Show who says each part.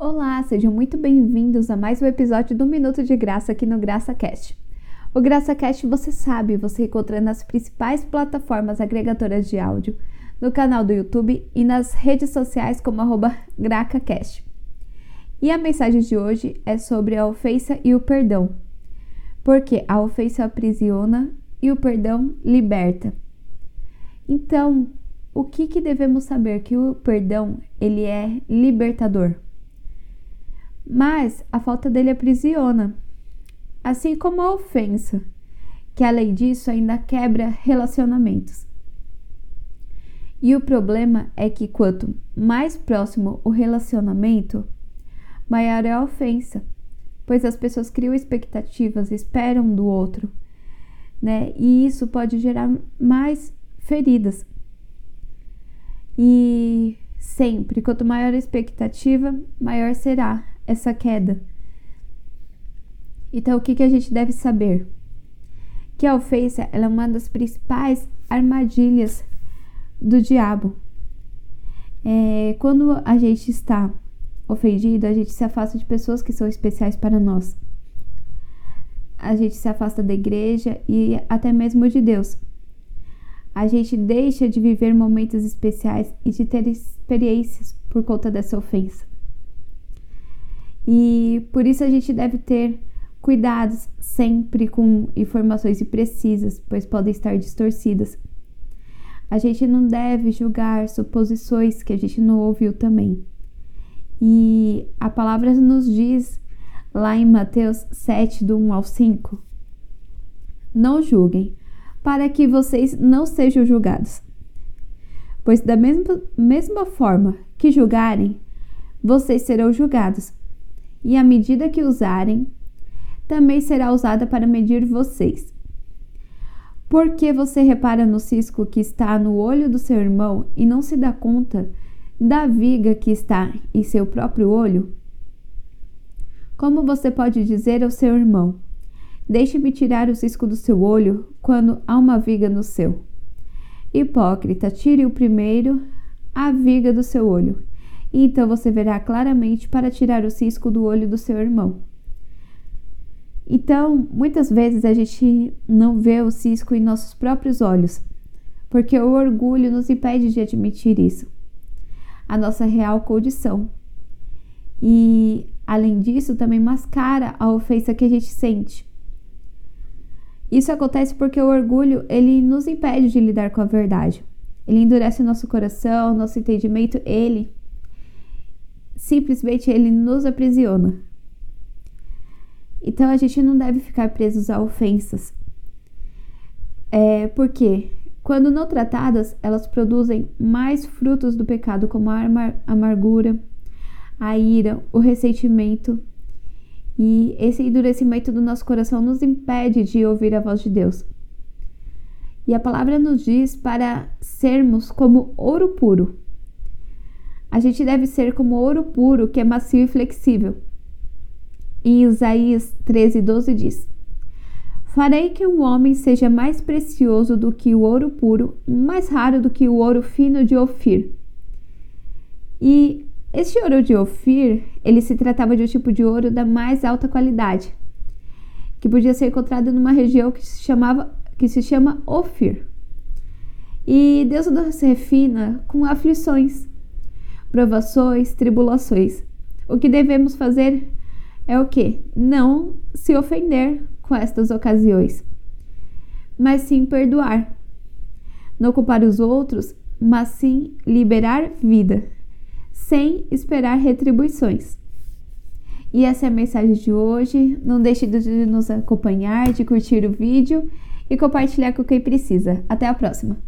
Speaker 1: Olá, sejam muito bem-vindos a mais um episódio do Minuto de Graça aqui no GraçaCast. O GraçaCast, você sabe, você encontra nas principais plataformas agregadoras de áudio, no canal do YouTube e nas redes sociais como GracaCast. E a mensagem de hoje é sobre a ofensa e o perdão, porque a ofensa aprisiona e o perdão liberta. Então, o que, que devemos saber? Que o perdão, ele é libertador mas a falta dele aprisiona, assim como a ofensa, que além disso ainda quebra relacionamentos. E o problema é que quanto mais próximo o relacionamento, maior é a ofensa, pois as pessoas criam expectativas, esperam do outro, né? E isso pode gerar mais feridas. E sempre, quanto maior a expectativa, maior será essa queda. Então, o que, que a gente deve saber? Que a ofensa é uma das principais armadilhas do diabo. É, quando a gente está ofendido, a gente se afasta de pessoas que são especiais para nós. A gente se afasta da igreja e até mesmo de Deus. A gente deixa de viver momentos especiais e de ter experiências por conta dessa ofensa. E por isso a gente deve ter cuidados sempre com informações imprecisas, pois podem estar distorcidas. A gente não deve julgar suposições que a gente não ouviu também. E a palavra nos diz lá em Mateus 7, do 1 ao 5: Não julguem, para que vocês não sejam julgados. Pois, da mesma, mesma forma que julgarem, vocês serão julgados e a medida que usarem também será usada para medir vocês. Porque você repara no cisco que está no olho do seu irmão e não se dá conta da viga que está em seu próprio olho? Como você pode dizer ao seu irmão: Deixe-me tirar o cisco do seu olho quando há uma viga no seu? Hipócrita, tire o primeiro a viga do seu olho e então você verá claramente para tirar o cisco do olho do seu irmão. Então, muitas vezes a gente não vê o cisco em nossos próprios olhos, porque o orgulho nos impede de admitir isso, a nossa real condição. E, além disso, também mascara a ofensa que a gente sente. Isso acontece porque o orgulho ele nos impede de lidar com a verdade. Ele endurece nosso coração, nosso entendimento, ele simplesmente ele nos aprisiona. Então a gente não deve ficar presos a ofensas. É, porque quando não tratadas, elas produzem mais frutos do pecado, como a amargura, a ira, o ressentimento. E esse endurecimento do nosso coração nos impede de ouvir a voz de Deus. E a palavra nos diz para sermos como ouro puro, a gente deve ser como ouro puro, que é macio e flexível. Em Isaías 13, 12 diz: Farei que um homem seja mais precioso do que o ouro puro, mais raro do que o ouro fino de Ofir. E este ouro de Ofir, ele se tratava de um tipo de ouro da mais alta qualidade, que podia ser encontrado numa região que se chamava que se chama Ofir. E Deus nos refina com aflições provações, tribulações. O que devemos fazer é o que? Não se ofender com estas ocasiões, mas sim perdoar. Não culpar os outros, mas sim liberar vida, sem esperar retribuições. E essa é a mensagem de hoje. Não deixe de nos acompanhar, de curtir o vídeo e compartilhar com quem precisa. Até a próxima!